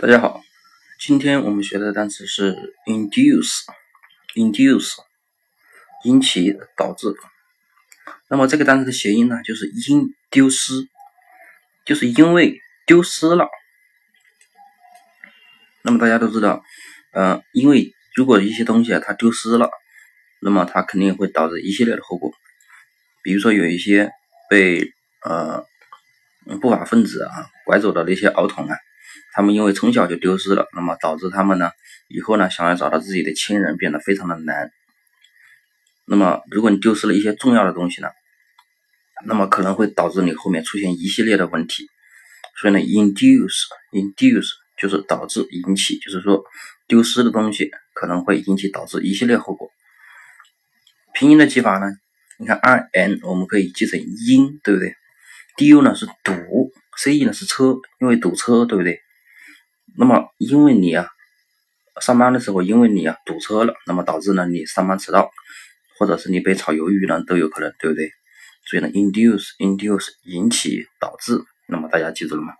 大家好，今天我们学的单词是 induce，induce，引起、导致。那么这个单词的谐音呢，就是因丢失，就是因为丢失了。那么大家都知道，呃，因为如果一些东西啊它丢失了，那么它肯定会导致一系列的后果。比如说有一些被呃不法分子啊拐走的那些儿童啊。他们因为从小就丢失了，那么导致他们呢以后呢想要找到自己的亲人变得非常的难。那么如果你丢失了一些重要的东西呢，那么可能会导致你后面出现一系列的问题。所以呢，induce，induce 就是导致、引起，就是说丢失的东西可能会引起导致一系列后果。拼音的记法呢，你看 i n 我们可以记成音，对不对？du 呢是堵，ce 呢是车，因为堵车，对不对？那么，因为你啊，上班的时候，因为你啊堵车了，那么导致呢你上班迟到，或者是你被炒鱿鱼呢都有可能，对不对？所以呢，induce induce 引起导致，那么大家记住了吗？